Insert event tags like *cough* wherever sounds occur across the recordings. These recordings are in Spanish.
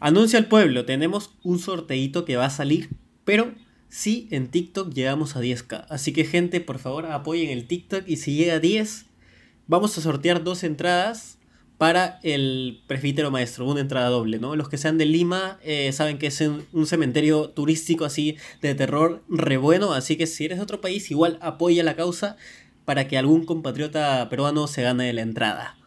Anuncia al pueblo, tenemos un sorteito que va a salir, pero sí en TikTok llegamos a 10k. Así que gente, por favor, apoyen el TikTok y si llega a 10, vamos a sortear dos entradas para el presbítero maestro, una entrada doble, ¿no? Los que sean de Lima eh, saben que es un, cementerio turístico así de terror re bueno, así que si eres de otro país, igual apoya la causa para que algún compatriota peruano se gane la entrada.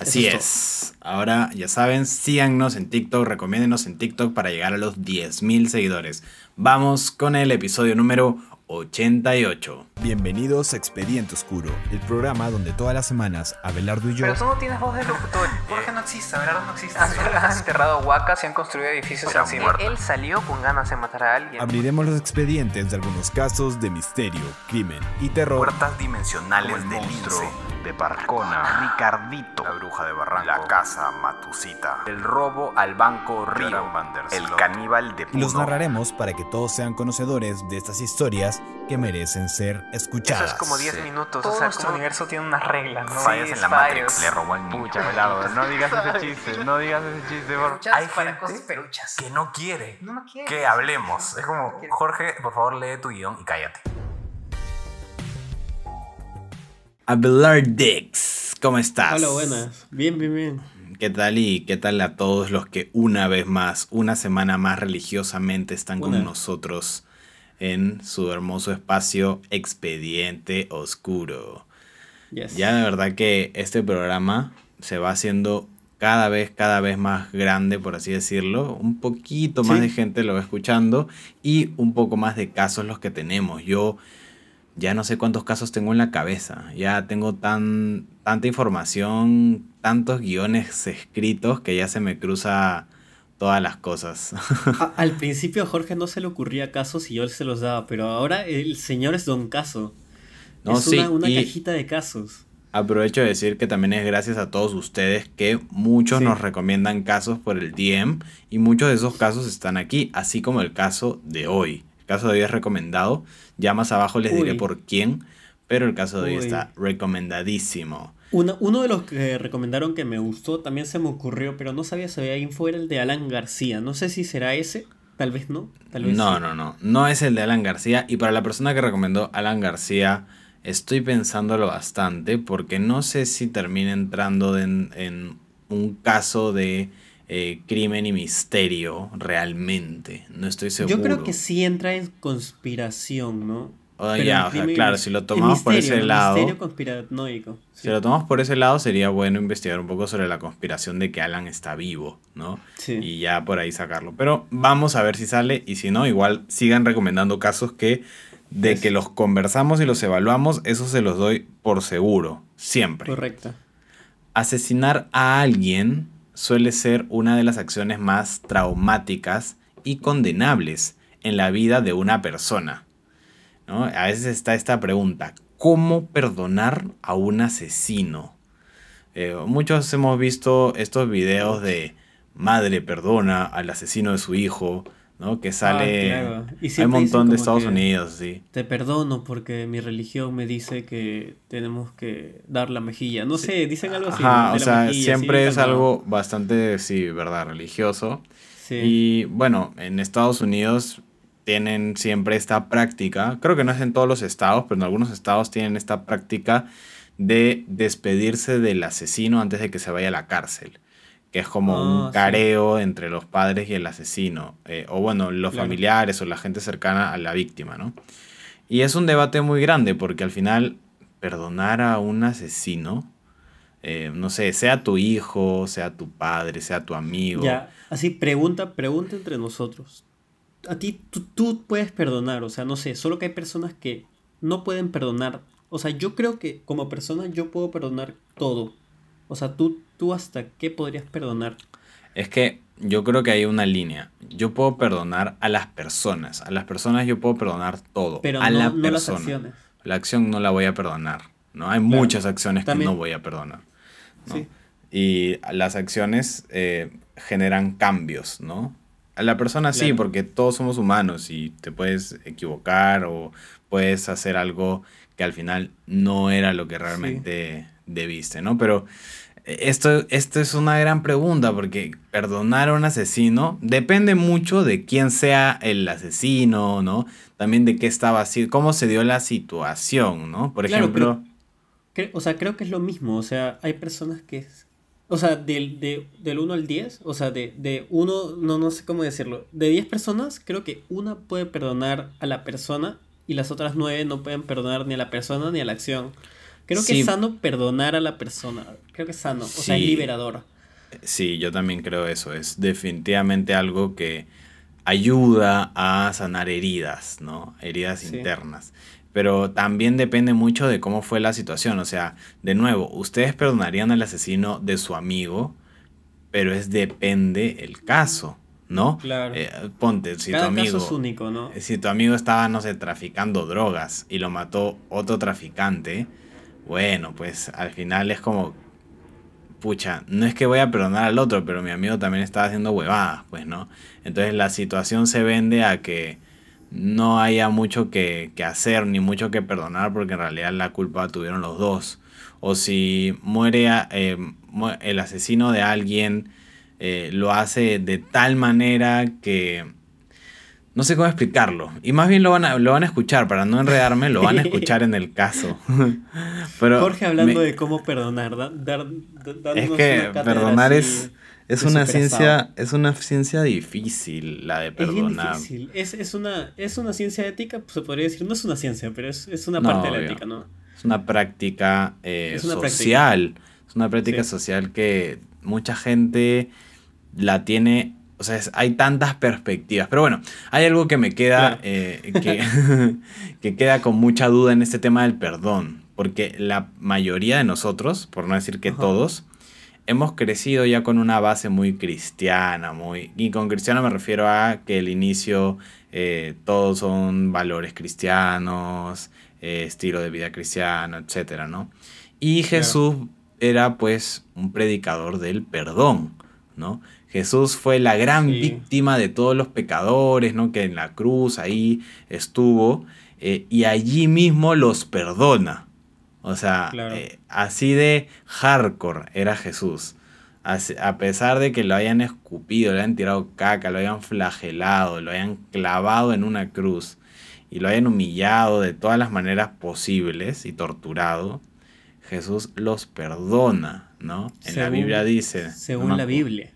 Así es. Ahora ya saben, síganos en TikTok, recomiéndenos en TikTok para llegar a los 10.000 seguidores. Vamos con el episodio número 88. Bienvenidos a Expediente Oscuro, el programa donde todas las semanas Abelardo y yo. Pero tú no tienes voz de locutor. Jorge no existe, Abelardo no existe. Han enterrado huacas y han construido edificios encima. Él salió con ganas de matar a alguien. Abriremos los expedientes de algunos casos de misterio, crimen y terror. Puertas dimensionales del monstruo de Barcona, Ricardito, la bruja de Barranco, la casa Matusita, el robo al banco Río, el caníbal de Puno. Los narraremos para que todos sean conocedores de estas historias que merecen ser escuchadas. Eso es como 10 minutos. Todo o sea, nuestro universo tiene unas reglas, ¿no? Fallas en la Matrix, le robó al niño. *laughs* No digas ese chiste, no digas ese chiste. Por... Hay gente cosas peruchas. que no quiere, no quiere que hablemos. Es como, Jorge, por favor, lee tu guion y cállate. Abelardix, ¿cómo estás? Hola, buenas. Bien, bien, bien. ¿Qué tal y qué tal a todos los que una vez más, una semana más religiosamente están con nosotros en su hermoso espacio Expediente Oscuro. Ya de verdad que este programa se va haciendo cada vez, cada vez más grande, por así decirlo. Un poquito más de gente lo va escuchando y un poco más de casos los que tenemos. Yo ya no sé cuántos casos tengo en la cabeza. Ya tengo tan, tanta información, tantos guiones escritos que ya se me cruza todas las cosas. *laughs* al principio a Jorge no se le ocurría casos y yo se los daba, pero ahora el señor es don caso. No, es una, una cajita de casos. Aprovecho de decir que también es gracias a todos ustedes que muchos nos recomiendan casos por el DM y muchos de esos casos están aquí, así como el caso de hoy. El caso de hoy es recomendado, ya más abajo les diré por quién, pero el caso de hoy está recomendadísimo uno de los que recomendaron que me gustó también se me ocurrió, pero no sabía si había info, era el de Alan García. No sé si será ese, tal vez no. Tal vez no, no, no. No es el de Alan García. Y para la persona que recomendó Alan García, estoy pensándolo bastante porque no sé si termina entrando en, un caso de eh, crimen y misterio realmente. No estoy seguro. Yo creo que sí entra en conspiración, ¿no? Oh, ya, o sea, claro, si lo tomamos por ese lado. Si lo tomamos por ese lado, sería bueno investigar un poco sobre la conspiración de que Alan está vivo, ¿no? Sí. Y ya por ahí sacarlo. Pero vamos a ver si sale y si no, igual sigan recomendando casos que de que los conversamos y los evaluamos, eso se los doy por seguro, siempre. Correcto. Asesinar a alguien suele ser una de las acciones más traumáticas y condenables en la vida de una persona. A veces está esta pregunta, ¿cómo perdonar a un asesino? Eh, muchos hemos visto estos videos de madre perdona al asesino de su hijo, ¿no? Que sale... Ah, hay un montón de Estados Unidos, sí. Te perdono porque mi religión me dice que tenemos que dar la mejilla. No sé, dicen algo así. o sea, siempre es algo bastante, sí, verdad, religioso. Y bueno, en Estados Unidos tienen siempre esta práctica, creo que no es en todos los estados, pero en algunos estados tienen esta práctica de despedirse del asesino antes de que se vaya a la cárcel, que es como un ah, careo entre los padres y el asesino, eh, o bueno, los familiares o la gente cercana a la víctima, ¿no? Y es un debate muy grande porque al final perdonar a un asesino, eh, no sé, sea tu hijo, sea tu padre, sea tu amigo. Ya, así pregunta, pregunta entre nosotros a ti tú, puedes perdonar, o sea, no sé, solo que hay personas que no pueden perdonar. O sea, yo creo que como persona yo puedo perdonar todo. O sea, tú, tú hasta qué podrías perdonar. Es que yo creo que hay una línea. Yo puedo perdonar a las personas. A las personas yo puedo perdonar todo. Pero a no, la persona. las acciones. La acción no la voy a perdonar. ¿no? Hay muchas acciones que no voy a perdonar. Sí. Y las acciones eh, generan cambios, ¿no? A la persona sí, porque todos somos humanos y te puedes equivocar o puedes hacer algo que al final no era lo que realmente debiste, ¿no? Pero esto, esto es una gran pregunta porque perdonar a un asesino depende mucho de quién sea el asesino, ¿no? También de qué estaba haciendo, cómo se dio la situación, ¿no? Por ejemplo... o sea, creo que es lo mismo, o sea, hay personas que... O sea, del, de, del 1 al 10, o sea, de, de uno, no, no sé cómo decirlo, de 10 personas, creo que una puede perdonar a la persona y las otras 9 no pueden perdonar ni a la persona ni a la acción. Creo que es sano perdonar a la persona. Creo que es sano, o sea, es liberador. Sí, yo también creo eso. Es definitivamente algo que ayuda a sanar heridas, ¿no? Heridas internas. Pero también depende mucho de cómo fue la situación. O sea, de nuevo, ustedes perdonarían al asesino de su amigo, pero es depende el caso. ¿no? Claro. Eh, ponte, si tu amigo. Caso es único, ¿no? Si tu amigo estaba, no sé, traficando drogas y lo mató otro traficante, bueno, pues al final es como, pucha, no es que voy a perdonar al otro, pero mi amigo también estaba haciendo huevadas, pues, ¿no? Entonces la situación se vende a que no haya mucho que, hacer ni mucho que perdonar porque en realidad la culpa tuvieron los dos. O si muere eh, el asesino de alguien, eh, lo hace de tal manera que no sé cómo explicarlo. Y más bien lo van a, lo van a escuchar, para no enredarme, lo van a *laughs* escuchar en el caso. Pero Jorge hablando de cómo perdonar, es que perdonar es, es una ciencia, es una ciencia difícil la de perdonar. Es difícil. Es, una, es una ciencia ética, pues se podría decir, no es una ciencia, pero es, una parte de la ética, ¿no? Es una práctica eh, social. Es una práctica social que mucha gente la tiene o sea, hay tantas perspectivas. Pero bueno, hay algo que me queda, eh, *laughs* *laughs* que, queda con mucha duda en este tema del perdón. Porque la mayoría de nosotros, por no decir que todos, hemos crecido ya con una base muy cristiana, muy... Y con cristiano me refiero a que el inicio eh, todos son valores cristianos, eh, estilo de vida cristiano, etc. ¿no? Y Jesús era pues un predicador del perdón, ¿no? Jesús fue la gran víctima de todos los pecadores, ¿no? Que en la cruz ahí estuvo eh, y allí mismo los perdona. O sea, eh, así de hardcore era Jesús. A pesar de que lo hayan escupido, le hayan tirado caca, lo hayan flagelado, lo hayan clavado en una cruz y lo hayan humillado de todas las maneras posibles y torturado, Jesús los perdona, ¿no? En la Biblia dice. Según la Biblia.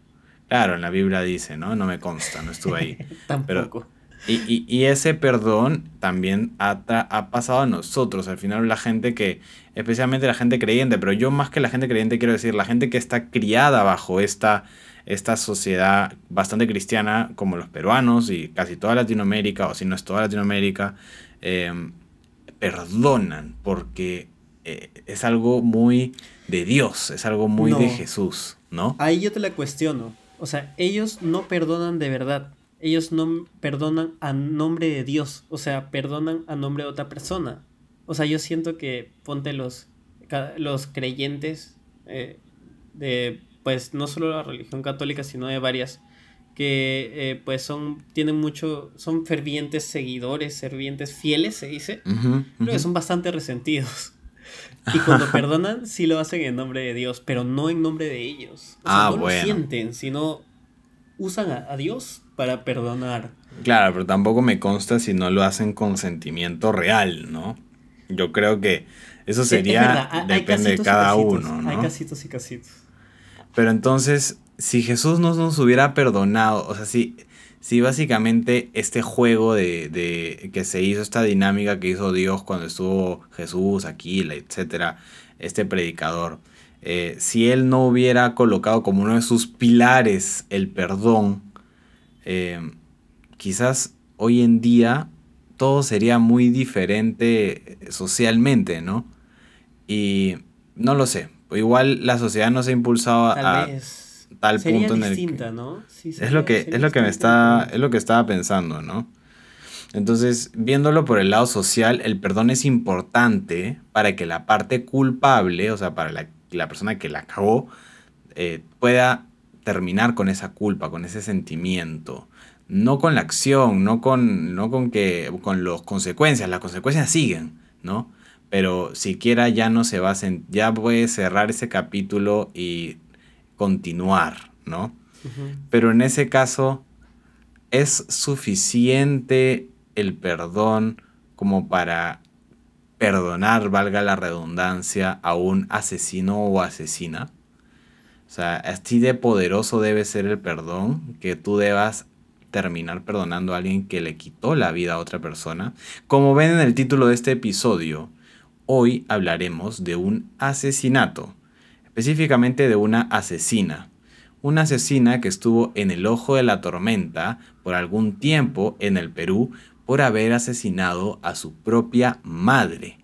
Claro, en la Biblia dice, ¿no? No me consta, no estuve ahí. *laughs* Tampoco. Y, ese perdón también ha, ha, pasado a nosotros. Al final la gente que, especialmente la gente creyente, pero yo más que la gente creyente quiero decir, la gente que está criada bajo esta, esta sociedad bastante cristiana, como los peruanos y casi toda Latinoamérica, o si no es toda Latinoamérica, em, perdonan porque eh, es algo muy de Dios, es algo muy de Jesús, ¿no? Ahí yo te la cuestiono. O sea, ellos no perdonan de verdad. Ellos no perdonan a nombre de Dios. O sea, perdonan a nombre de otra persona. O sea, yo siento que ponte los, los creyentes eh, de, pues, no solo la religión católica, sino de varias, que eh, pues son, tienen mucho, son fervientes seguidores, fervientes fieles, se dice, pero que son bastante resentidos. Y cuando *laughs* perdonan, sí lo hacen en nombre de Dios, pero no en nombre de ellos. O sea, ah, no lo sienten, sino usan a, Dios para perdonar. Claro, pero tampoco me consta si no lo hacen con sentimiento real, ¿no? Yo creo que eso sería, depende de cada uno, ¿no? Hay casitos y casitos. Pero entonces, si Jesús no nos hubiera perdonado, o sea, si Sí, básicamente este juego de, que se hizo, esta dinámica que hizo Dios cuando estuvo Jesús, Aquila, etcétera, este predicador, eh, si él no hubiera colocado como uno de sus pilares el perdón, eh, quizás hoy en día todo sería muy diferente socialmente, ¿no? Y no lo sé, igual la sociedad no se ha impulsado a tal punto en el que, ¿no? es lo que es lo que me está es lo que estaba pensando, ¿no? Entonces, viéndolo por el lado social, el perdón es importante para que la parte culpable, o sea, para la, la persona que la acabó, eh, pueda terminar con esa culpa, con ese sentimiento. No con la acción, no con, no con que con las consecuencias. Las consecuencias siguen, ¿no? pero siquiera ya no se va a ya puede cerrar ese capítulo y continuar, ¿no? Pero en ese caso es suficiente el perdón como para perdonar, valga la redundancia, a un asesino o asesina. Sea, así de poderoso debe ser el perdón que tú debas terminar perdonando a alguien que le quitó la vida a otra persona. Como ven en el título de este episodio, hoy hablaremos de un asesinato, específicamente de una asesina. Una asesina que estuvo en el ojo de la tormenta por algún tiempo en el Perú por haber asesinado a su propia madre,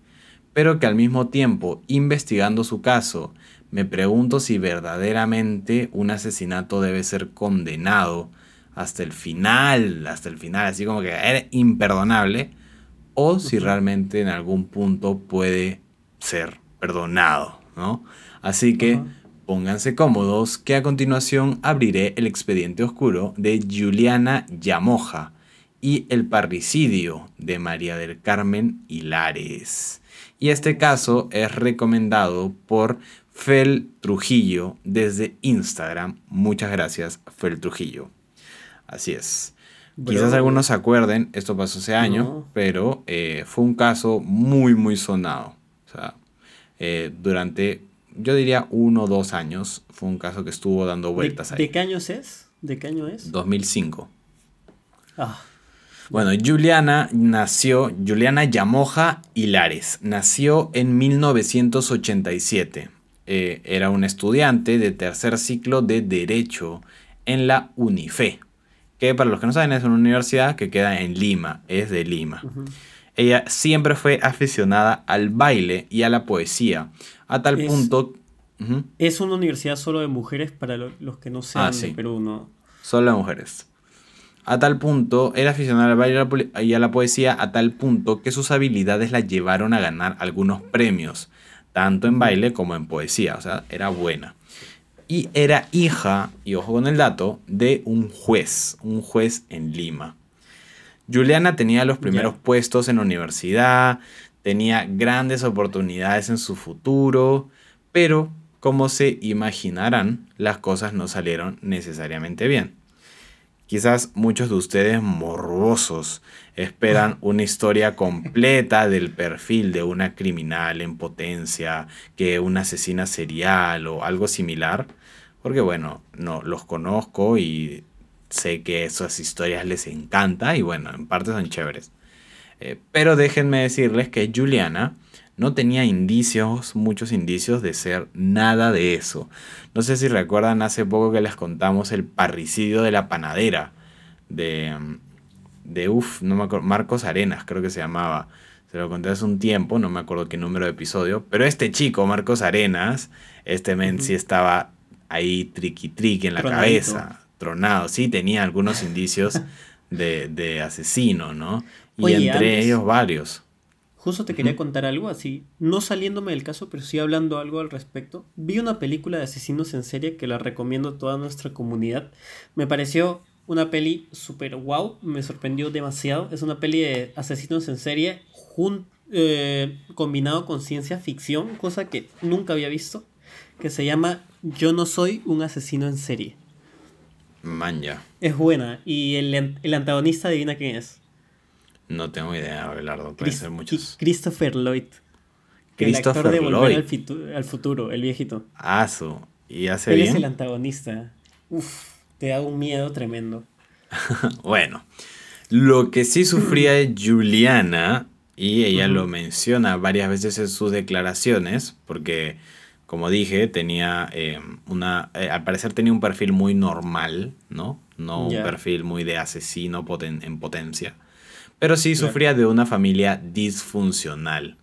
pero que al mismo tiempo, investigando su caso, me pregunto si verdaderamente un asesinato debe ser condenado hasta el final, hasta el final, así como que era imperdonable, o si realmente en algún punto puede ser perdonado, ¿no? Así que pónganse cómodos que a continuación abriré el expediente oscuro de Juliana Yamoja y el parricidio de María del Carmen Hilares. Y este caso es recomendado por Fel Trujillo desde Instagram. Muchas gracias, Fel Trujillo. Así es. Quizás algunos se acuerden, esto pasó hace años, pero eh, fue un caso muy, muy sonado. O sea, eh, durante, yo diría, uno o dos años, fue un caso que estuvo dando vueltas ahí. ¿De qué años es? ¿De qué año es? 2005. Ah. Bueno, Juliana nació, Juliana Yamoja Hilares, nació en 1987. Eh, era una estudiante de tercer ciclo de Derecho en la UNIFE, que para los que no saben es una universidad que queda en Lima, es de Lima. Ella siempre fue aficionada al baile y a la poesía, a tal punto... Es una universidad solo de mujeres para los que no sean ah, de Perú, ¿no? Solo de mujeres. A tal punto, era aficionada al baile y a la poesía a tal punto que sus habilidades la llevaron a ganar algunos premios, tanto en baile como en poesía, o sea, era buena y era hija, y ojo con el dato, de un juez, un juez en Lima. Juliana tenía los primeros puestos en la universidad, tenía grandes oportunidades en su futuro, pero como se imaginarán, las cosas no salieron necesariamente bien. Quizás muchos de ustedes morbosos esperan una historia completa del perfil de una criminal en potencia, que una asesina serial o algo similar, porque bueno, no los conozco y sé que esas historias les encanta y bueno, en parte son chéveres. Eh, pero déjenme decirles que Juliana no tenía indicios, muchos indicios de ser nada de eso. No sé si recuerdan hace poco que les contamos el parricidio de la panadera de, de uff, no me acuerdo, Marcos Arenas creo que se llamaba. Se lo conté hace un tiempo, no me acuerdo qué número de episodio, pero este chico, Marcos Arenas, este men sí estaba ahí triqui triqui en la cabeza, tronado. Sí, tenía algunos indicios de, asesino, ¿no? Y entre ellos varios. Justo te quería contar algo así, no saliéndome del caso, pero sí hablando algo al respecto. Vi una película de asesinos en serie que la recomiendo a toda nuestra comunidad. Me pareció una peli súper wow, me sorprendió demasiado. Es una peli de asesinos en serie eh, combinado con ciencia ficción, cosa que nunca había visto, que se llama yo no soy un asesino en serie. Manja. Es buena. ¿Y el, el antagonista adivina quién es? No tengo idea, Abelardo. Puede ser muchos. Christopher Lloyd. Christopher el actor de Volver al, futuro, el viejito. Ah, su. ¿Y hace Él es el antagonista. Uf, te da un miedo tremendo. *laughs* bueno, lo que sí sufría es Juliana, y ella lo menciona varias veces en sus declaraciones, porque como dije, tenía eh, una. Eh, al parecer tenía un perfil muy normal, ¿no? No un perfil muy de asesino en potencia. Pero sí sufría de una familia disfuncional.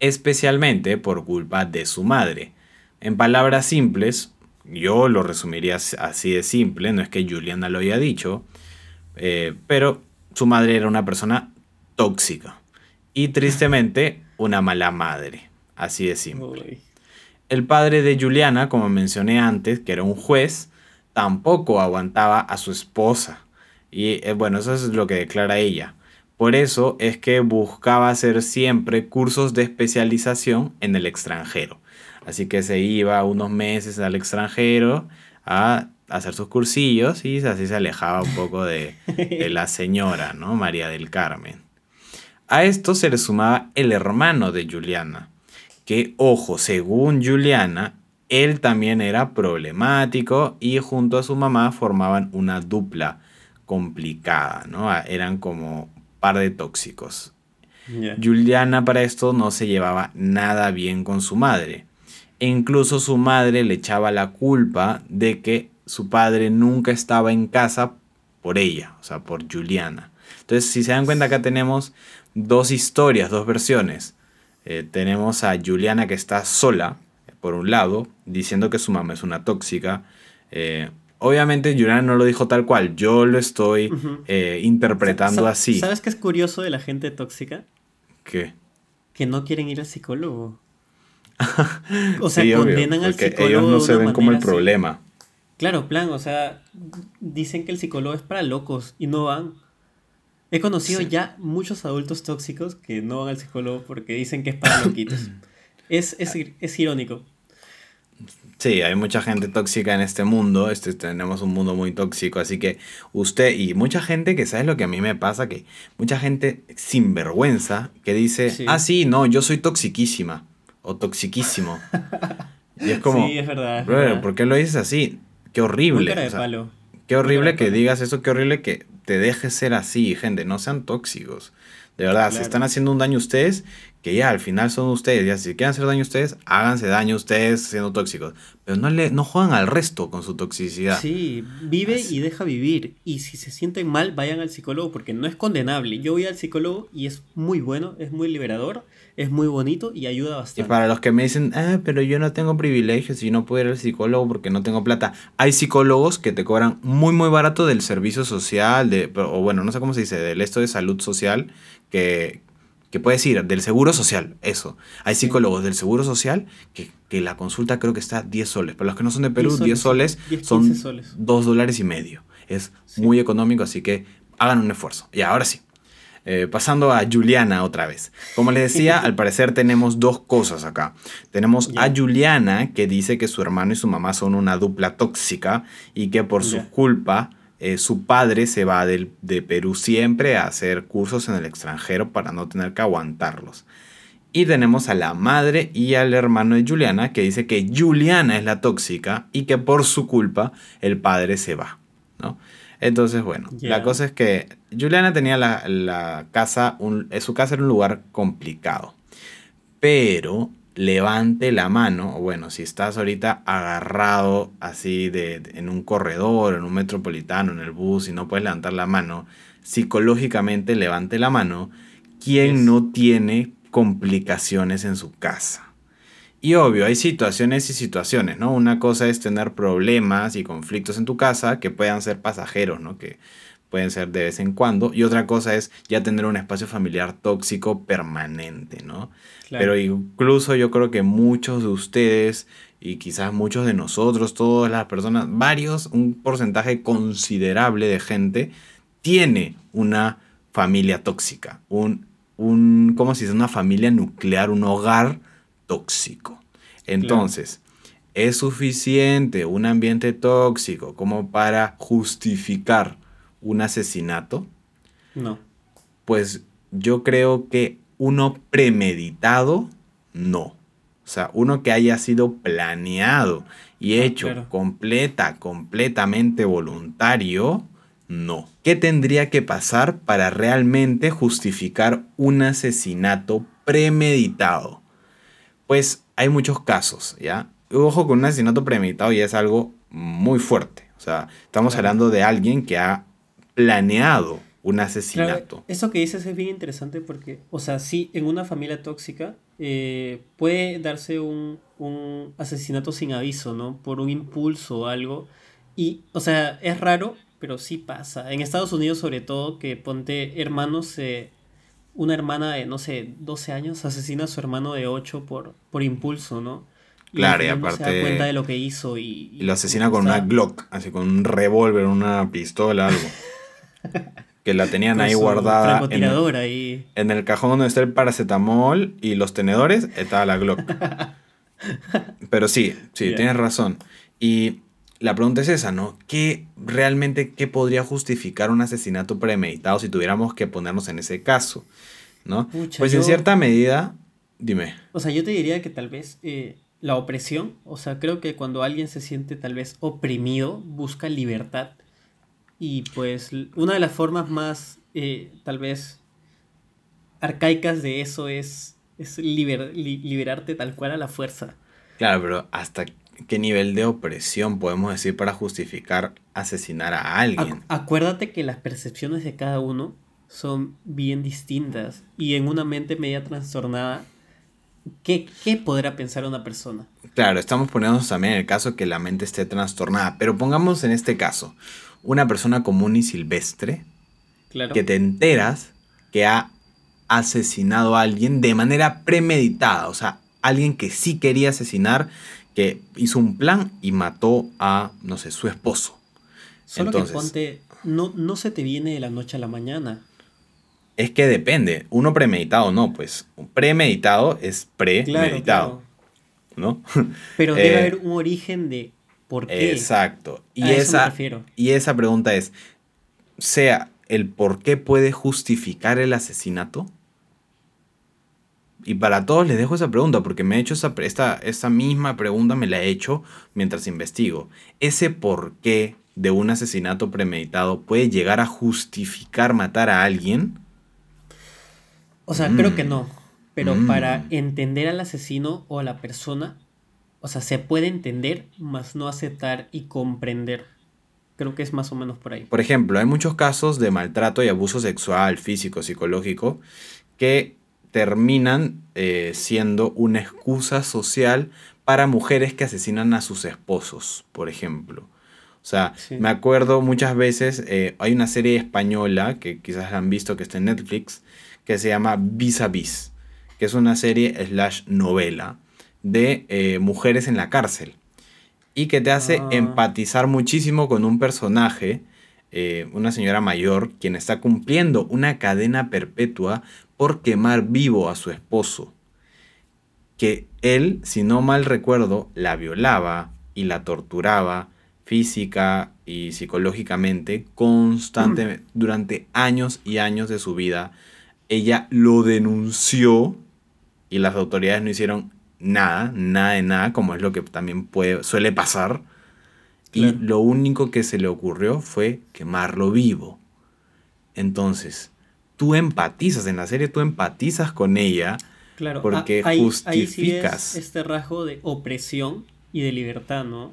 Especialmente por culpa de su madre. En palabras simples, yo lo resumiría así de simple, no es que Juliana lo haya dicho, eh, pero su madre era una persona tóxica. Y tristemente, una mala madre. Así de simple. El padre de Juliana, como mencioné antes, que era un juez, tampoco aguantaba a su esposa. Y eh, bueno, eso es lo que declara ella. Por eso es que buscaba hacer siempre cursos de especialización en el extranjero. Así que se iba unos meses al extranjero a hacer sus cursillos y así se alejaba un poco de, de la señora, ¿no? María del Carmen. A esto se le sumaba el hermano de Juliana, que, ojo, según Juliana, él también era problemático y junto a su mamá formaban una dupla complicada, ¿no? Ah, eran como par de tóxicos. Juliana para esto no se llevaba nada bien con su madre. E incluso su madre le echaba la culpa de que su padre nunca estaba en casa por ella, o sea, por Juliana. Entonces, si se dan cuenta, acá tenemos dos historias, dos versiones. Eh, tenemos a Juliana que está sola, por un lado, diciendo que su mamá es una tóxica. Eh, obviamente Juliana no lo dijo tal cual, yo lo estoy eh, interpretando así. ¿Sabes qué es curioso de la gente tóxica? ¿Qué? Que no quieren ir al psicólogo. *laughs* o sea, condenan al psicólogo. Ellos no se ven como el problema. Claro, plan, o sea, dicen que el psicólogo es para locos y no van. He conocido ya muchos adultos tóxicos que no van al psicólogo porque dicen que es para loquitos. *clears throat* es, es, es irónico. Sí, hay mucha gente tóxica en este mundo, este, tenemos un mundo muy tóxico, así que usted y mucha gente que sabe lo que a mí me pasa, que mucha gente sin vergüenza que dice, ah, sí, no, yo soy toxiquísima o toxiquísimo. y es como, *laughs* sí, es verdad, ¿por qué lo dices así? Qué horrible. Qué horrible que digas eso, qué horrible que te dejes ser así, gente, no sean tóxicos. De verdad, se están haciendo un daño a ustedes, que ya al final son ustedes. Ya si quieren hacer daño a ustedes, háganse daño a ustedes siendo tóxicos. Pero no, le, no juegan al resto con su toxicidad. Sí, vive y deja vivir. Y si se sienten mal, vayan al psicólogo porque no es condenable. Yo voy al psicólogo y es muy bueno, es muy liberador, es muy bonito y ayuda bastante. Y para los que me dicen, ah, pero yo no tengo privilegios y no puedo ir al psicólogo porque no tengo plata. Hay psicólogos que te cobran muy, muy barato del servicio social, de, o bueno, no sé cómo se dice, del esto de salud social que, que puedes ir del Seguro Social, eso. Hay psicólogos del Seguro Social que, la consulta creo que está 10 soles. Para los que no son de Perú, 10 soles, son 2 dólares y medio. Es muy económico, así que hagan un esfuerzo. Y ahora sí. Eh, pasando a Juliana otra vez. Como les decía, *laughs* al parecer tenemos dos cosas acá. Tenemos a Juliana que dice que su hermano y su mamá son una dupla tóxica y que por su culpa eh, su padre se va de Perú siempre a hacer cursos en el extranjero para no tener que aguantarlos. Y tenemos a la madre y al hermano de Juliana que dice que Juliana es la tóxica y que por su culpa el padre se va. ¿no? Entonces, bueno, la cosa es que Juliana tenía la, casa, eh, su casa era un lugar complicado. Pero levante la mano, o bueno, si estás ahorita agarrado así de, en un corredor, en un metropolitano, en el bus y no puedes levantar la mano, psicológicamente levante la mano, quien no tiene complicaciones en su casa. Y obvio, hay situaciones y situaciones, ¿no? Una cosa es tener problemas y conflictos en tu casa que puedan ser pasajeros, ¿no? Que pueden ser de vez en cuando. Y otra cosa es ya tener un espacio familiar tóxico permanente, ¿no? Pero incluso yo creo que muchos de ustedes y quizás muchos de nosotros, todas las personas, varios, un porcentaje considerable de gente tiene una familia tóxica, un, un ¿cómo se dice? Una familia nuclear, un hogar tóxico. Entonces, ¿es suficiente un ambiente tóxico como para justificar un asesinato? No. Pues yo creo que uno premeditado, no. O sea, uno que haya sido planeado y ah, hecho completa, completamente voluntario, no. ¿Qué tendría que pasar para realmente justificar un asesinato premeditado? Pues hay muchos casos, ¿ya? Ojo con un asesinato premeditado y es algo muy fuerte. O sea, estamos hablando de alguien que ha planeado un asesinato. eso que dices es bien interesante porque, o sea, sí, en una familia tóxica eh, puede darse un, asesinato sin aviso, ¿no? Por un impulso o algo. Y, o sea, es raro, pero sí pasa. En Estados Unidos, sobre todo, que ponte hermanos, una hermana de, no sé, 12 años asesina a su hermano de 8 por, por impulso, ¿no? claro, y aparte. No se da cuenta de lo que hizo y. y lo asesina con una Glock, así con un revólver, una pistola, algo. *laughs* que la tenían ahí guardada en, ahí. en el cajón donde está el paracetamol y los tenedores, estaba la Glock. *laughs* Pero sí, sí, tienes razón. Y la pregunta es esa, ¿no? ¿Qué realmente qué podría justificar un asesinato premeditado si tuviéramos que ponernos en ese caso? ¿No? pues en cierta medida, dime. O sea, yo te diría que tal vez eh, la opresión, o sea, creo que cuando alguien se siente tal vez oprimido, busca libertad. Y pues una de las formas más, eh, tal vez, arcaicas de eso es, es liberarte tal cual a la fuerza. Claro, pero hasta qué nivel de opresión podemos decir para justificar asesinar a alguien. acuérdate que las percepciones de cada uno son bien distintas y en una mente media trastornada, ¿qué, ¿qué, podrá pensar una persona? Claro, estamos poniéndonos también en el caso que la mente esté trastornada, pero pongamos en este caso una persona común y silvestre que te enteras que ha asesinado a alguien de manera premeditada, o sea, alguien que sí quería asesinar que hizo un plan y mató a, no sé, su esposo. Solo que ponte, no, no se te viene de la noche a la mañana. Es que depende, uno premeditado no, pues premeditado es premeditado, ¿no? *laughs* Pero debe eh, haber un origen de por qué. Exacto. Y esa, y esa pregunta es, sea el por qué puede justificar el asesinato. Y para todos les dejo esa pregunta, porque me he hecho esa, esta, misma pregunta, me la he hecho mientras investigo. Ese por qué de un asesinato premeditado puede llegar a justificar matar a alguien. O sea, creo que mm. no. Pero mm. para entender al asesino o a la persona, o sea, se puede entender, más no aceptar y comprender. Creo que es más o menos por ahí. Por ejemplo, hay muchos casos de maltrato y abuso sexual, físico, psicológico, que terminan eh, siendo una excusa social para mujeres que asesinan a sus esposos, por ejemplo. O sea, me acuerdo muchas veces, eh, hay una serie española que quizás han visto que está en Netflix, que se llama Vis a Vis, que es una serie slash novela de eh, mujeres en la cárcel y que te hace ah. empatizar muchísimo con un personaje, una señora mayor, quien está cumpliendo una cadena perpetua por quemar vivo a su esposo, que él, si no mal recuerdo, la violaba y la torturaba física y psicológicamente constantemente durante años y años de su vida. Ella lo denunció y las autoridades no hicieron nada, nada de nada, como es lo que también puede, suele pasar. Y lo único que se le ocurrió fue quemarlo vivo. Entonces, tú empatizas en la serie, tú empatizas con ella. Claro, porque justificas. este rasgo de opresión y de libertad, ¿no?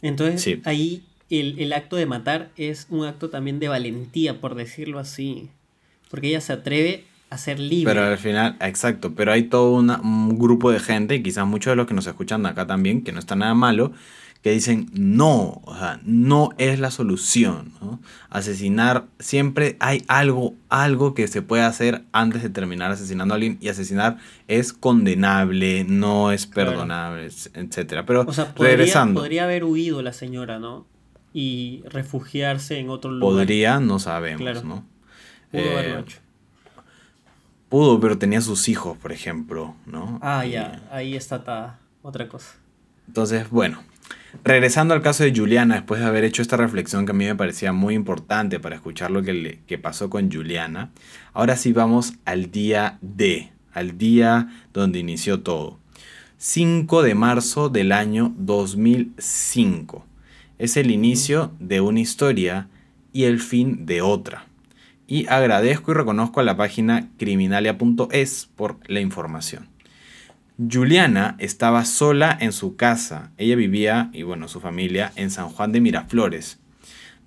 Entonces, ahí el, acto de matar es un acto también de valentía, por decirlo así. Porque ella se atreve a ser libre. Pero al final, exacto, pero hay todo un grupo de gente, y quizás muchos de los que nos escuchan acá también, que no está nada malo, que dicen no, o sea, no es la solución. Asesinar, siempre hay algo, algo que se puede hacer antes de terminar asesinando a alguien y asesinar es condenable, no es perdonable, etcétera. Pero podría, regresando. Podría haber huido la señora, ¿no? Y refugiarse en otro lugar. Podría, no sabemos, ¿no? Pudo haberlo eh, hecho. Pudo, pero tenía sus hijos, por ejemplo, ¿no? Ah, ya, ahí está otra cosa. Entonces, bueno, Regresando al caso de Juliana, después de haber hecho esta reflexión que a mí me parecía muy importante para escuchar lo que, le, pasó con Juliana, ahora sí vamos al día D, al día donde inició todo. 5 de marzo del año 2005. Es el inicio de una historia y el fin de otra. Y agradezco y reconozco a la página criminalia.es por la información. Juliana estaba sola en su casa. Ella vivía, y bueno, su familia, en San Juan de Miraflores.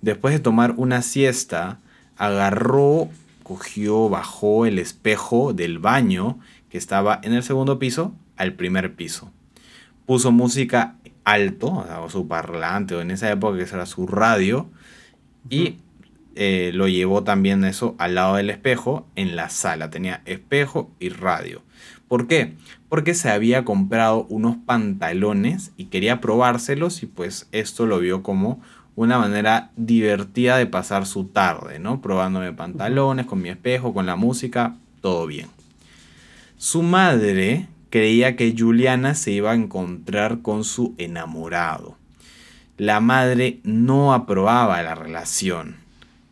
Después de tomar una siesta, agarró, cogió, bajó el espejo del baño que estaba en el segundo piso al primer piso. Puso música alto, o su parlante, o en esa época que era su radio, y eh, lo llevó también eso al lado del espejo en la sala. Tenía espejo y radio. ¿Por qué? Porque se había comprado unos pantalones y quería probárselos y pues esto lo vio como una manera divertida de pasar su tarde, ¿no? Probándome pantalones, con mi espejo, con la música, todo bien. Su madre creía que Juliana se iba a encontrar con su enamorado. La madre no aprobaba la relación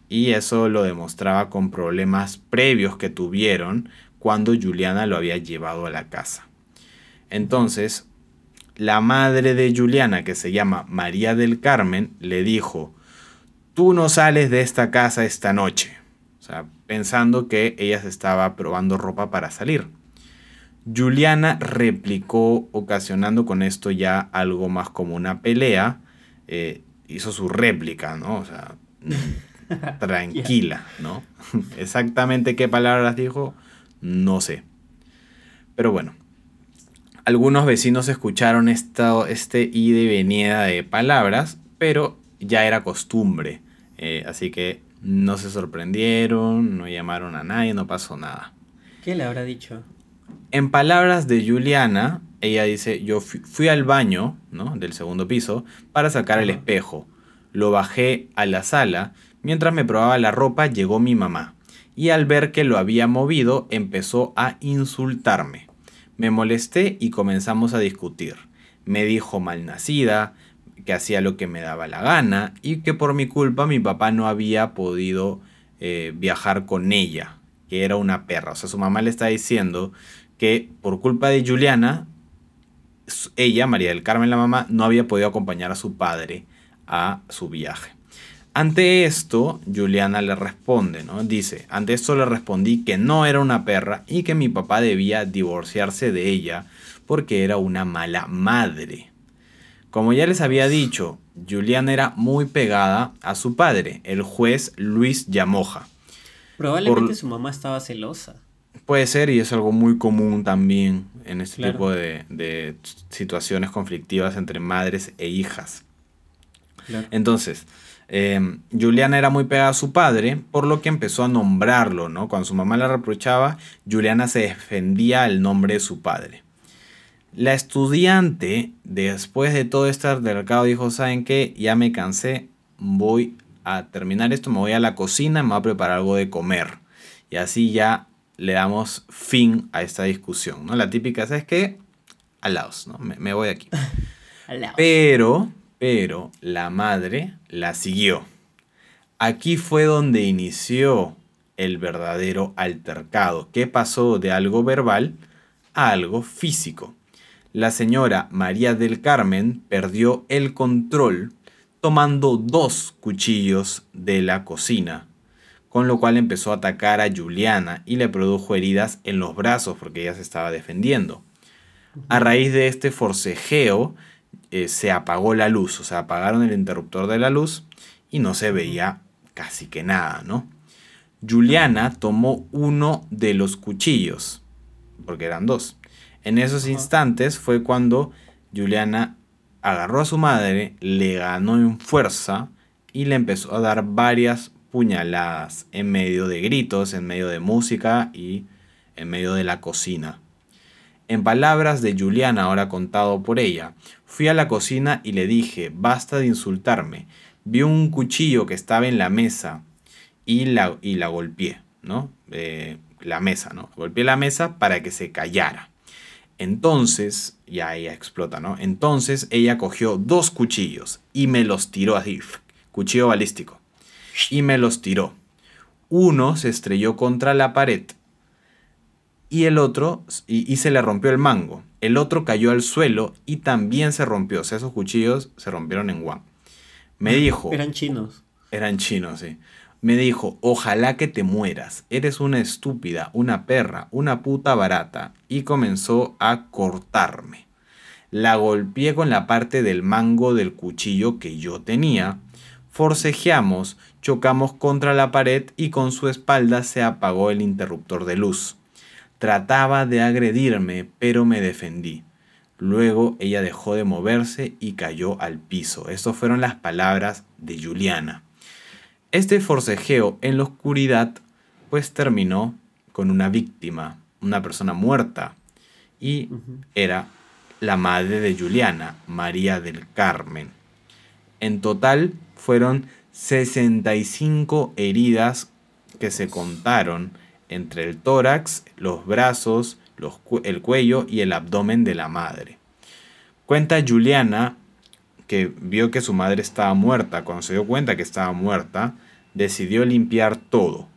y eso lo demostraba con problemas previos que tuvieron cuando Juliana lo había llevado a la casa. Entonces, la madre de Juliana, que se llama María del Carmen, le dijo, tú no sales de esta casa esta noche. O sea, pensando que ella se estaba probando ropa para salir. Juliana replicó, ocasionando con esto ya algo más como una pelea. Eh, hizo su réplica, ¿no? O sea, *laughs* tranquila, ¿no? *laughs* Exactamente qué palabras dijo, no sé. Pero bueno, algunos vecinos escucharon esta, este ida y venida de palabras, pero ya era costumbre. Eh, así que no se sorprendieron, no llamaron a nadie, no pasó nada. ¿Qué le habrá dicho? En palabras de Juliana, ella dice, yo fui, al baño ¿no? del segundo piso para sacar el espejo. Lo bajé a la sala. Mientras me probaba la ropa llegó mi mamá. Y al ver que lo había movido empezó a insultarme. Me molesté y comenzamos a discutir. Me dijo malnacida, que hacía lo que me daba la gana y que por mi culpa mi papá no había podido eh, viajar con ella, que era una perra. O sea, su mamá le está diciendo que por culpa de Juliana, ella, María del Carmen, la mamá, no había podido acompañar a su padre a su viaje. Ante esto, Juliana le responde, ¿no? Dice, ante esto le respondí que no era una perra y que mi papá debía divorciarse de ella porque era una mala madre. Como ya les había dicho, Juliana era muy pegada a su padre, el juez Luis Llamoja. Probablemente su mamá estaba celosa. Puede ser y es algo muy común también en este tipo de, situaciones conflictivas entre madres e hijas. Entonces, Em, Juliana era muy pegada a su padre, por lo que empezó a nombrarlo, ¿no? Cuando su mamá la reprochaba, Juliana se defendía al nombre de su padre. La estudiante, después de todo este altercado, dijo, ¿saben qué? Ya me cansé, voy a terminar esto, me voy a la cocina, me voy a preparar algo de comer. Y así ya le damos fin a esta discusión, ¿no? La típica, ¿sabes qué? Alaos, ¿no? Me, me voy aquí. *laughs* Pero pero la madre la siguió. Aquí fue donde inició el verdadero altercado, que pasó de algo verbal a algo físico. La señora María del Carmen perdió el control tomando dos cuchillos de la cocina, con lo cual empezó a atacar a Juliana y le produjo heridas en los brazos porque ella se estaba defendiendo. A raíz de este forcejeo, eh, se apagó la luz, o sea, apagaron el interruptor de la luz y no se veía casi que nada, ¿no? Juliana tomó uno de los cuchillos, porque eran dos. En esos instantes fue cuando Juliana agarró a su madre, le ganó en fuerza y le empezó a dar varias puñaladas en medio de gritos, en medio de música y en medio de la cocina. En palabras de Juliana, ahora contado por ella, fui a la cocina y le dije, basta de insultarme. Vi un cuchillo que estaba en la mesa y la, y la golpeé, ¿no? Eh, la mesa, ¿no? Golpeé la mesa para que se callara. Entonces, ya ella explota, ¿no? Entonces ella cogió dos cuchillos y me los tiró así, cuchillo balístico, y me los tiró. Uno se estrelló contra la pared y el otro, y, se le rompió el mango. El otro cayó al suelo y también se rompió. O sea, esos cuchillos se rompieron en Guam. Me *laughs* dijo... Eran chinos. Eran chinos, sí. Me dijo, ojalá que te mueras. Eres una estúpida, una perra, una puta barata. Y comenzó a cortarme. La golpeé con la parte del mango del cuchillo que yo tenía. Forcejeamos, chocamos contra la pared y con su espalda se apagó el interruptor de luz. Trataba de agredirme, pero me defendí. Luego ella dejó de moverse y cayó al piso. Estas fueron las palabras de Juliana. Este forcejeo en la oscuridad pues terminó con una víctima, una persona muerta. Y era la madre de Juliana, María del Carmen. En total fueron 65 heridas que se contaron entre el tórax, los brazos, el cuello y el abdomen de la madre. Cuenta Juliana que vio que su madre estaba muerta. Cuando se dio cuenta que estaba muerta, decidió limpiar todo.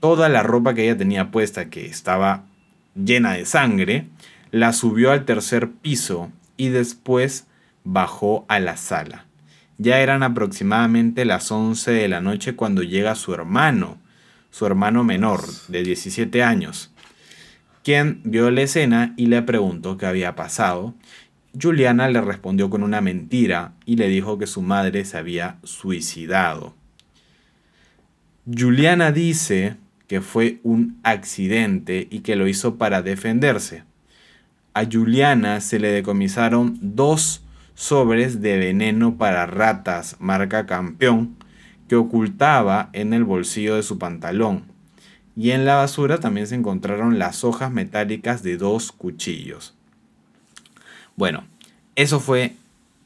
Toda la ropa que ella tenía puesta, que estaba llena de sangre, la subió al tercer piso y después bajó a la sala. Ya eran aproximadamente las 11 de la noche cuando llega su hermano, su hermano menor, de 17 años, quien vio la escena y le preguntó qué había pasado. Juliana le respondió con una mentira y le dijo que su madre se había suicidado. Juliana dice que fue un accidente y que lo hizo para defenderse. A Juliana se le decomisaron dos sobres de veneno para ratas marca campeón que ocultaba en el bolsillo de su pantalón. Y en la basura también se encontraron las hojas metálicas de dos cuchillos. Bueno, eso fue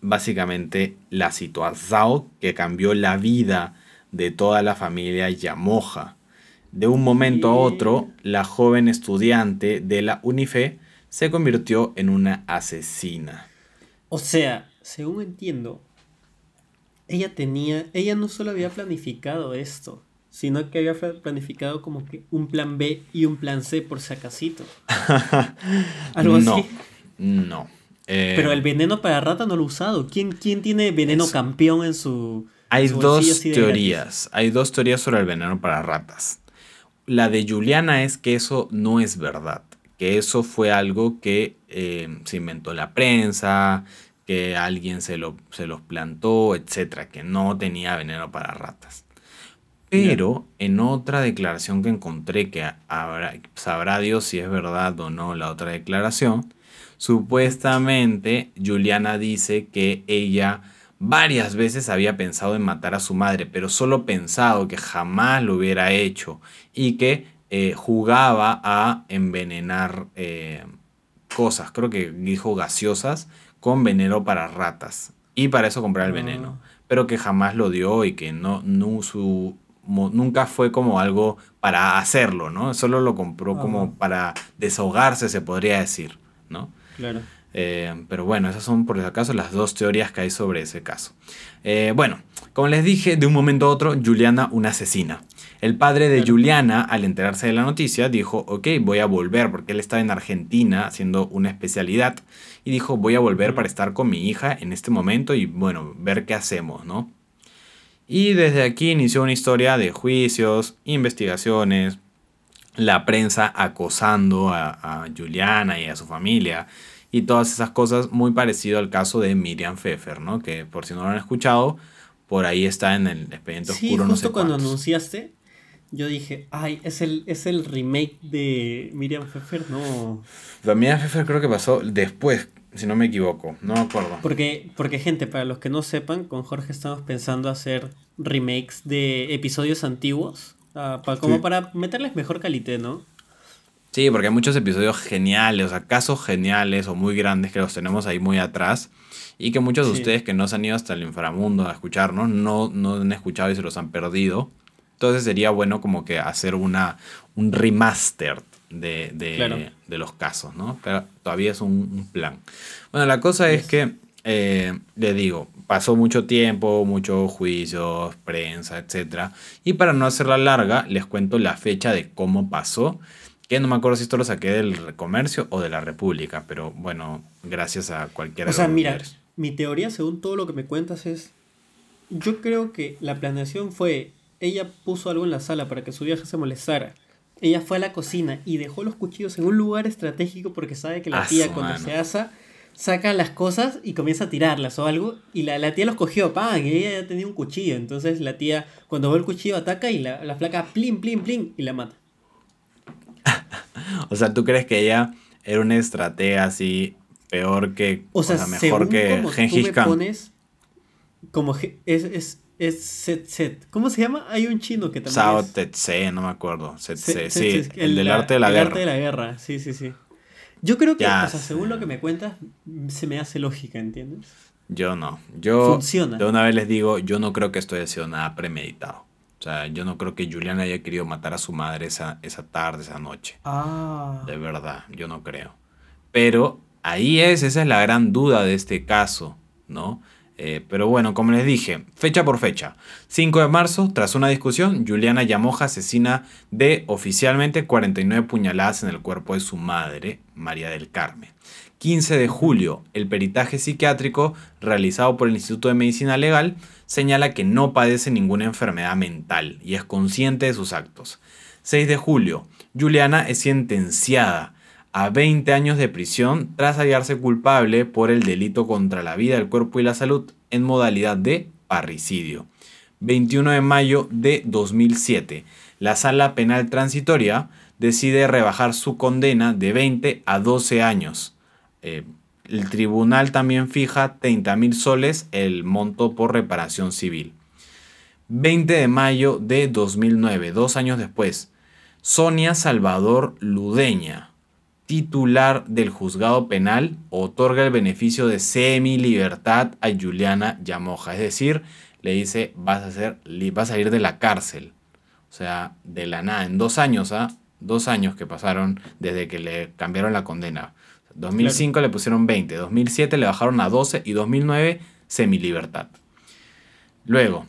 básicamente la situación que cambió la vida de toda la familia Yamoja. De un momento a otro, la joven estudiante de la Unife se convirtió en una asesina. O sea, según entiendo, ella tenía, ella no solo había planificado esto, sino que había planificado como que un plan B y un plan C por si acasito. *laughs* Algo no, así. No. Eh, Pero el veneno para rata no lo ha usado. ¿Quién, quién tiene veneno campeón en su... Hay dos teorías. Hay dos teorías sobre el veneno para ratas. La de Juliana es que eso no es verdad. Que eso fue algo que eh, se inventó la prensa, que alguien se, lo, se los plantó, etcétera, que no tenía veneno para ratas. Pero en otra declaración que encontré, que sabrá Dios si es verdad o no la otra declaración, supuestamente Juliana dice que ella varias veces había pensado en matar a su madre, pero solo pensado que jamás lo hubiera hecho y que eh, jugaba a envenenar eh, cosas, creo que dijo gaseosas, con veneno para ratas. Y para eso comprar el veneno. Ah. Pero que jamás lo dio y que no, no su, nunca fue como algo para hacerlo, ¿no? Solo lo compró como para desahogarse, se podría decir, ¿no? Claro. Eh, pero bueno, esas son por si acaso las dos teorías que hay sobre ese caso. Eh, bueno, como les dije, de un momento a otro, Juliana una asesina. El padre de Juliana, al enterarse de la noticia, dijo, ok, voy a volver, porque él estaba en Argentina haciendo una especialidad, y dijo, voy a volver para estar con mi hija en este momento y bueno, ver qué hacemos, ¿no? Y desde aquí inició una historia de juicios, investigaciones, la prensa acosando a, a Juliana y a su familia, y todas esas cosas muy parecido al caso de Miriam Pfeffer, ¿no? Que por si no lo han escuchado, por ahí está en el expediente sí, oscuro. Justo cuando anunciaste, yo dije, ay, es el, es el remake de Miriam Pfeffer, no. Pero Miriam Pfeffer creo que pasó después, si no me equivoco, no me acuerdo. Porque, porque gente, para los que no sepan, con Jorge estamos pensando hacer remakes de episodios antiguos, ah, como para meterles mejor calidad, ¿no? Sí, porque hay muchos episodios geniales, o sea, casos geniales o muy grandes que los tenemos ahí muy atrás y que muchos de ustedes que no se han ido hasta el inframundo a escucharnos no, no han escuchado y se los han perdido. Entonces sería bueno como que hacer una, un remaster de, de, los casos, ¿no? Pero todavía es un, plan. Bueno, la cosa es que, eh, le digo, pasó mucho tiempo, muchos juicios, prensa, etc. Y para no hacerla larga, les cuento la fecha de cómo pasó que no me acuerdo si esto lo saqué del comercio o de la República, pero bueno, gracias a cualquiera o sea, mira, mi teoría, según todo lo que me cuentas, es. Yo creo que la planeación fue. Ella puso algo en la sala para que su vieja se molestara. Ella fue a la cocina y dejó los cuchillos en un lugar estratégico porque sabe que la tía, cuando se asa, saca las cosas y comienza a tirarlas o algo. Y la, la tía los cogió, ¡pam! Y ella ya tenía un cuchillo. Entonces la tía, cuando ve el cuchillo, ataca y la, la flaca, plin, plin, plin, y la mata. *laughs* o sea, ¿tú crees que ella era una estratega así peor que. O sea, mejor que Gengis Khan? Pones, como es, es, es Set Set. ¿Cómo se llama? Hay un chino que también. Sao Tse, no me acuerdo. Set Set, sí, el, del arte de la el guerra. arte de la guerra, sí, sí, sí. Yo creo que, o sea, según lo que me cuentas, se me hace lógica, ¿entiendes? Yo no. Yo Funciona. de una vez les digo, yo no creo que esto haya sido nada premeditado. O sea, yo no creo que Juliana haya querido matar a su madre esa, esa tarde, esa noche. Ah. De verdad, yo no creo. Pero ahí es, esa es la gran duda de este caso, ¿no? Eh, pero bueno, como les dije, fecha por fecha. 5 de marzo, tras una discusión, Juliana Yamoja asesina de oficialmente 49 puñaladas en el cuerpo de su madre, María del Carmen. 15 de julio, el peritaje psiquiátrico realizado por el Instituto de Medicina Legal señala que no padece ninguna enfermedad mental y es consciente de sus actos. 6 de julio, Juliana es sentenciada a 20 años de prisión tras hallarse culpable por el delito contra la vida, el cuerpo y la salud en modalidad de parricidio. 21 de mayo de 2007, la Sala Penal Transitoria decide rebajar su condena de 20 a 12 años. Eh, el tribunal también fija 30 mil soles el monto por reparación civil. 20 de mayo de 2009, dos años después, Sonia Salvador Ludeña, titular del juzgado penal otorga el beneficio de semi-libertad a Juliana Yamoja. Es decir, le dice, vas a, ser, vas a ir de la cárcel. O sea, de la nada, en dos años, ¿ah? Dos años que pasaron desde que le cambiaron la condena. 2005 le pusieron 20, 2007 le bajaron a 12 y 2009 semi-libertad. Luego,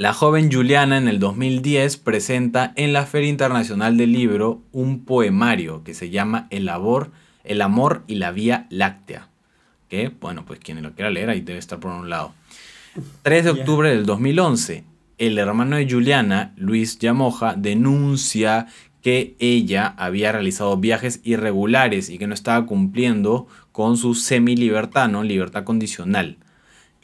la joven Juliana en el 2010 presenta en la Feria Internacional del Libro un poemario que se llama El amor, el amor y la Vía Láctea. Que, bueno, pues quien lo quiera leer ahí debe estar por un lado. 3 de octubre del 2011, el hermano de Juliana, Luis Yamoja, denuncia que ella había realizado viajes irregulares y que no estaba cumpliendo con su semi-libertad, ¿no? Libertad condicional.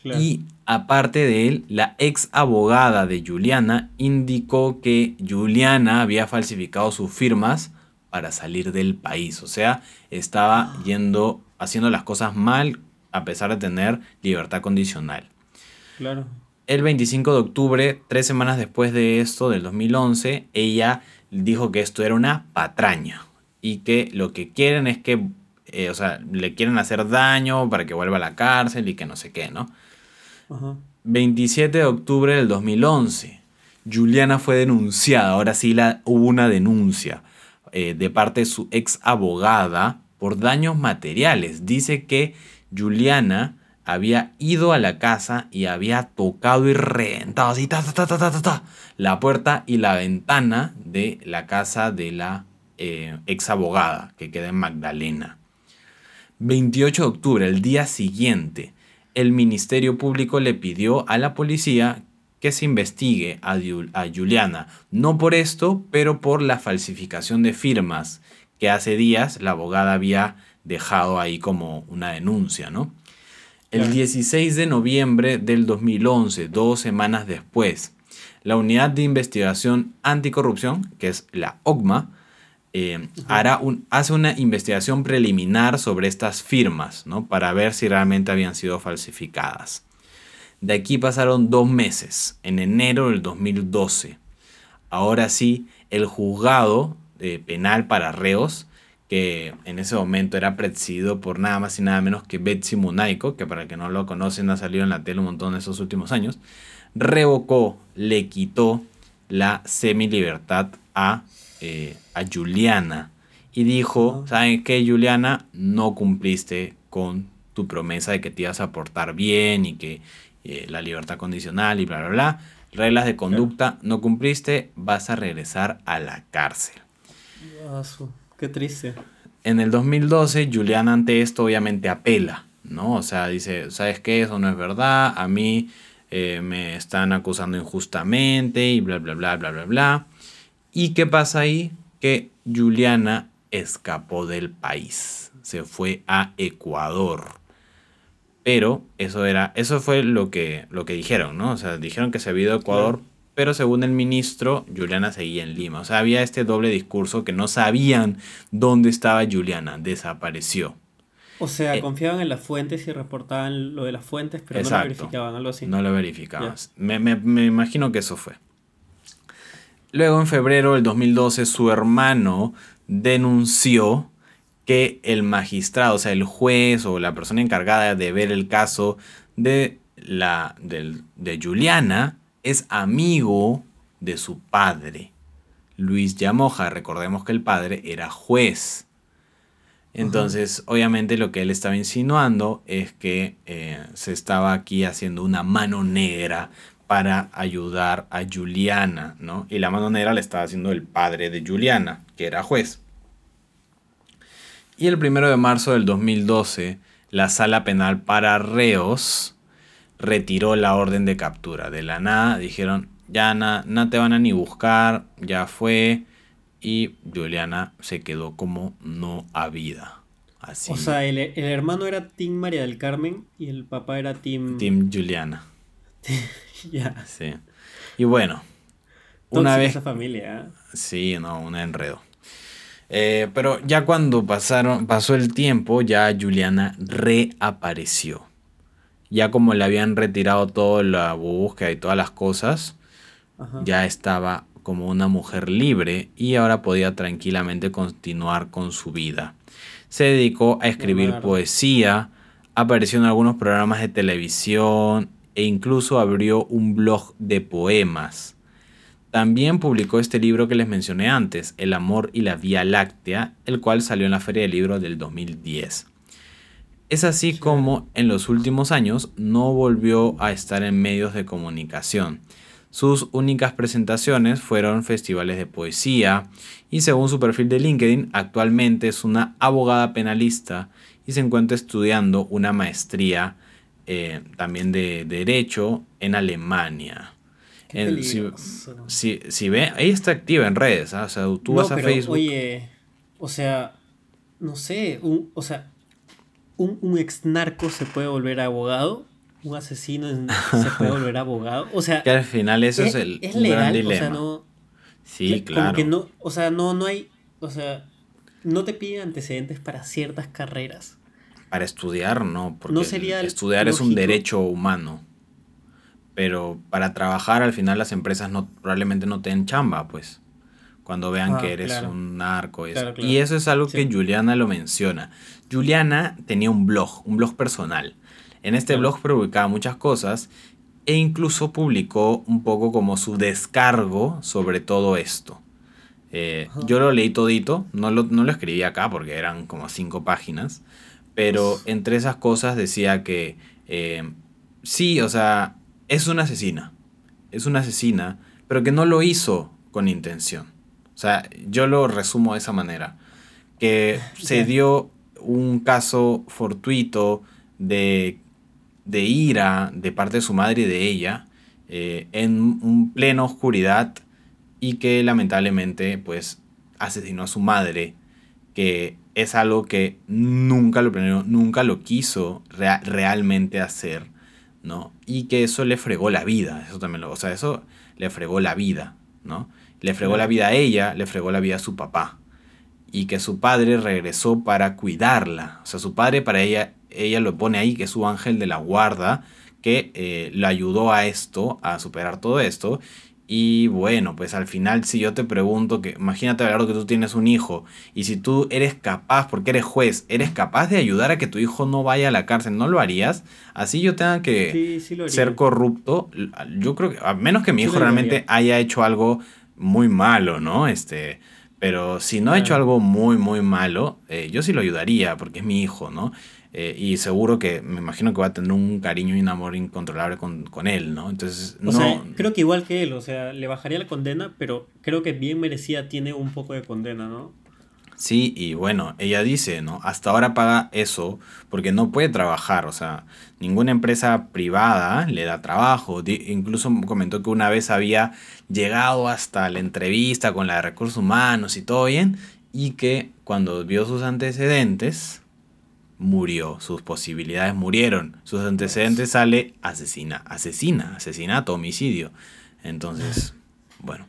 Y aparte de él, la ex abogada de Juliana indicó que Juliana había falsificado sus firmas para salir del país. O sea, estaba yendo, haciendo las cosas mal a pesar de tener libertad condicional. Claro. El 25 de octubre, tres semanas después de esto, del 2011, ella dijo que esto era una patraña y que lo que quieren es que, eh, o sea, le quieren hacer daño para que vuelva a la cárcel y que no sé qué, ¿no? 27 de octubre del 2011. Juliana fue denunciada, ahora sí la, hubo una denuncia eh, de parte de su ex abogada por daños materiales. Dice que Juliana había ido a la casa y había tocado y reventado así la puerta y la ventana de la casa de la eh, ex abogada que queda en Magdalena. 28 de octubre, el día siguiente, el Ministerio Público le pidió a la policía que se investigue a, Juliana, no por esto, pero por la falsificación de firmas que hace días la abogada había dejado ahí como una denuncia, ¿no? El 16 de noviembre del 2011, dos semanas después, la Unidad de Investigación Anticorrupción, que es la OCMA, eh, un, hace una investigación preliminar sobre estas firmas, ¿no? Para ver si realmente habían sido falsificadas. De aquí pasaron dos meses, en enero del 2012. Ahora sí, el juzgado eh, penal para reos, que en ese momento era presidido por nada más y nada menos que Betsy Munaico, que para el que no lo conocen ha salido en la tele un montón en esos últimos años, revocó, le quitó la semi-libertad a eh, a Juliana y dijo, ¿saben qué, Juliana? No cumpliste con tu promesa de que te ibas a portar bien y que eh, la libertad condicional y bla, bla, bla. Reglas de conducta, no cumpliste, vas a regresar a la cárcel. Qué triste. En el 2012, Juliana ante esto obviamente apela, ¿no? O sea, dice, ¿sabes qué? Eso no es verdad, a mí eh, me están acusando injustamente y bla, bla, bla, bla, bla, bla. ¿Y qué pasa ahí? Que Juliana escapó del país, se fue a Ecuador. Pero eso era, eso fue lo que, lo que dijeron, ¿no? O sea, dijeron que se había ido a Ecuador, pero según el ministro, Juliana seguía en Lima. O sea, había este doble discurso que no sabían dónde estaba Juliana, desapareció. O sea, eh, confiaban en las fuentes y reportaban lo de las fuentes, pero no lo verificaban, algo así. No lo verificaban. Me, me imagino que eso fue. Luego, en febrero del 2012, su hermano denunció que el magistrado, o sea, el juez o la persona encargada de ver el caso de, la, de, Juliana es amigo de su padre, Luis Llamoja. Recordemos que el padre era juez. Entonces, obviamente lo que él estaba insinuando es que eh, se estaba aquí haciendo una mano negra para ayudar a Juliana, ¿no? Y la mano negra le estaba haciendo el padre de Juliana, que era juez. Y el primero de marzo del 2012, la sala penal para reos retiró la orden de captura. De la nada dijeron, ya no te van a ni buscar, ya fue. Y Juliana se quedó como no habida. Así. O sea, el, hermano era Tim María del Carmen y el papá era Tim... Tim Juliana. *laughs* ya. Sí. Y bueno, una vez... esa familia. ¿eh? Sí, no, un enredo. Eh, pero ya cuando pasaron, pasó el tiempo, ya Juliana reapareció. Ya como le habían retirado toda la búsqueda y todas las cosas, ya estaba como una mujer libre y ahora podía tranquilamente continuar con su vida. Se dedicó a escribir poesía, apareció en algunos programas de televisión e incluso abrió un blog de poemas. También publicó este libro que les mencioné antes, El amor y la Vía Láctea, el cual salió en la Feria del Libro del 2010. Es así como en los últimos años no volvió a estar en medios de comunicación. Sus únicas presentaciones fueron festivales de poesía y según su perfil de LinkedIn actualmente es una abogada penalista y se encuentra estudiando una maestría eh, también de derecho en Alemania si, si, ve, ahí está activa en redes, ¿ah? o sea, tú vas a Facebook. Oye, o sea, no sé, un, o sea, un, un ex narco se puede volver abogado, un asesino se puede *laughs* volver abogado, o sea. Que al final eso es, el es legal, gran dilema. O sea, no, sí, claro. que no, o sea, no, no hay, o sea, no te piden antecedentes para ciertas carreras. Para estudiar, no, porque estudiar es un derecho humano pero para trabajar al final las empresas no, probablemente no te den chamba, pues, cuando vean ah, que eres un narco. Y eso es algo que Juliana lo menciona. Juliana tenía un blog, un blog personal. En este blog publicaba muchas cosas e incluso publicó un poco como su descargo sobre todo esto. Eh, yo lo leí todito, no lo, no lo escribí acá porque eran como cinco páginas, pero entre esas cosas decía que eh, sí, o sea, es una asesina. Es una asesina, pero que no lo hizo con intención. O sea, yo lo resumo de esa manera. Que se dio un caso fortuito de, de ira de parte de su madre y de ella eh, en un pleno oscuridad y que lamentablemente pues asesinó a su madre que es algo que nunca lo planeó, nunca lo quiso realmente hacer ¿no? Y que eso le fregó la vida, eso también lo, o sea, eso le fregó la vida, ¿no? Le fregó la vida a ella, le fregó la vida a su papá. Y que su padre regresó para cuidarla. O sea, su padre para ella, ella lo pone ahí, que es su ángel de la guarda, que eh, le ayudó a esto, a superar todo esto. Y bueno, pues al final si yo te pregunto que, imagínate claro que tú tienes un hijo y si tú eres capaz, porque eres juez, eres capaz de ayudar a que tu hijo no vaya a la cárcel, ¿no lo harías? Así yo tenga que ser corrupto, yo creo que, a menos que mi hijo realmente haya hecho algo muy malo, ¿no? Este, pero si no ha hecho algo muy, muy malo, eh, yo sí lo ayudaría porque es mi hijo, ¿no? Eh, y seguro que me imagino que va a tener un cariño y un amor incontrolable con, con él, ¿no? Entonces, no... O sea, creo que igual que él, o sea, le bajaría la condena, pero creo que bien merecía tiene un poco de condena, ¿no? Sí, y bueno, ella dice, ¿no? Hasta ahora paga eso porque no puede trabajar, o sea, ninguna empresa privada le da trabajo. incluso comentó que una vez había llegado hasta la entrevista con la de recursos humanos y todo bien, y que cuando vio sus antecedentes, murió, sus posibilidades murieron, sus antecedentes sale asesina, asesina, asesinato, homicidio. Entonces, bueno,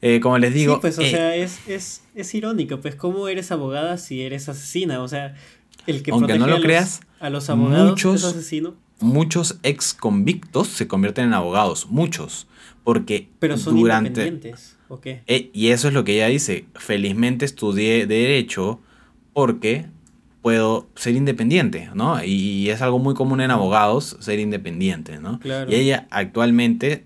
eh, como les digo... Sí, pues, o eh, sea, es, es, es, irónico, pues, ¿cómo eres abogada si eres asesina? O sea, el que aunque no lo creas, a los abogados muchos, es asesino. Muchos ex convictos se convierten en abogados, muchos, porque Pero son durante... ¿o qué? Eh, y eso es lo que ella dice, felizmente estudié derecho porque puedo ser independiente, ¿no? Y es algo muy común en abogados ser independiente, ¿no? Y ella actualmente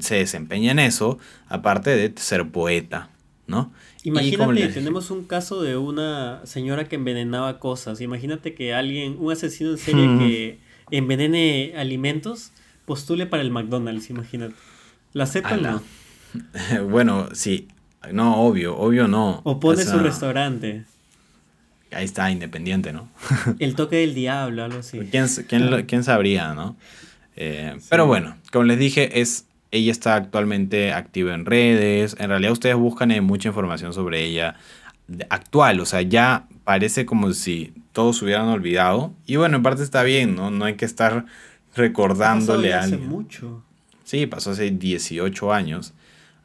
se desempeña en eso, aparte de ser poeta, ¿no? Imagínate, tenemos un caso de una señora que envenenaba cosas. Imagínate que alguien, un asesino en serie que envenene alimentos, postule para el McDonald's, imagínate. ¿La aceptan no? *laughs* bueno, sí. No, obvio, obvio no. O pone su restaurante. Ahí está, independiente, ¿no? *laughs* el toque del diablo, algo así. ¿Quién, quién, sabría, no? Eh, pero bueno, como les dije, es ella está actualmente activa en redes. En realidad ustedes buscan eh, mucha información sobre ella actual. O sea, ya parece como si todos hubieran olvidado. Y bueno, en parte está bien, ¿no? No hay que estar recordándole a alguien. Hace mucho. Sí, pasó hace 18 años.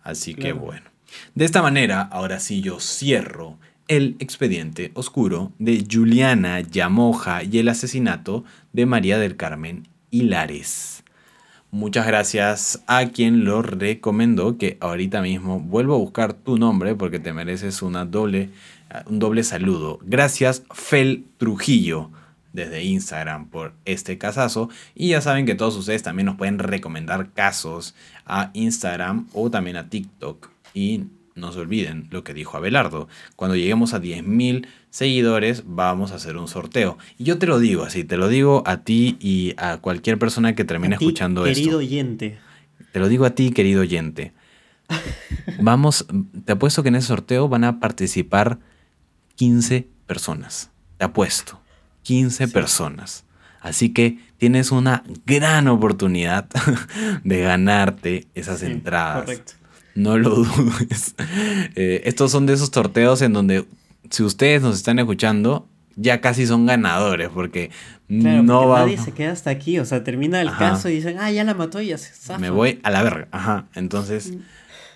Así que bueno. De esta manera, ahora sí yo cierro el expediente oscuro de Juliana Yamoja y el asesinato de María del Carmen Hilares. Muchas gracias a quien lo recomendó, que ahorita mismo vuelvo a buscar tu nombre porque te mereces doble, un doble saludo. Gracias, Fel Trujillo, desde Instagram por este casazo. Y ya saben que todos ustedes también nos pueden recomendar casos a Instagram o también a TikTok. No se olviden lo que dijo Abelardo. Cuando lleguemos a 10.000 seguidores, vamos a hacer un sorteo. Y yo te lo digo así, te lo digo a ti y a cualquier persona que termine escuchando esto. Querido oyente. Te lo digo a ti, querido oyente. *laughs* Vamos, te apuesto que en ese sorteo van a participar 15 personas. Te apuesto. 15 personas. Así que tienes una gran oportunidad *laughs* de ganarte esas entradas. Correcto. No lo dudes. Eh, estos son de esos sorteos en donde si ustedes nos están escuchando, ya casi son ganadores, porque no va. Nadie se queda hasta aquí, o sea, termina el caso y dicen, ah, ya la mató y ya se zafa. Me voy a la verga. Ajá. Entonces, mm.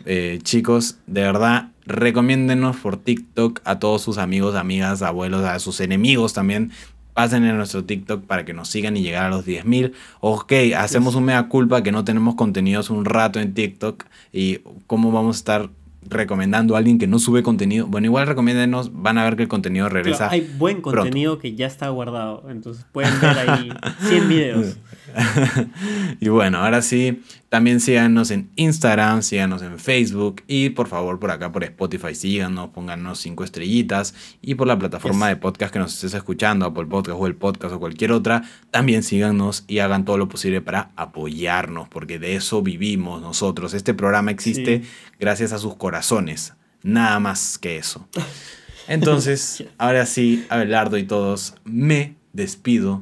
eh, chicos, de verdad, recomiéndenos por TikTok a todos sus amigos, amigas, abuelos, a sus enemigos también. Pasen en nuestro TikTok para que nos sigan y llegar a los 10.000. Ok, hacemos un mea culpa que no tenemos contenidos un rato en TikTok y cómo vamos a estar recomendando a alguien que no sube contenido, bueno, igual recomiéndenos, van a ver que el contenido regresa. hay buen contenido que ya está guardado, entonces pueden ver ahí *laughs* 100 videos. *laughs* y bueno, ahora sí, también síganos en Instagram, síganos en Facebook y por favor por acá por Spotify síganos, pónganos cinco estrellitas y por la plataforma de podcast que nos estés escuchando, Apple Podcast o el podcast o cualquier otra, también síganos y hagan todo lo posible para apoyarnos, porque de eso vivimos nosotros. Este programa existe gracias a sus corazones, nada más que eso. *laughs* Entonces, ahora sí, Abelardo y todos, me despido.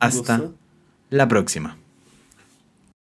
Hasta la próxima.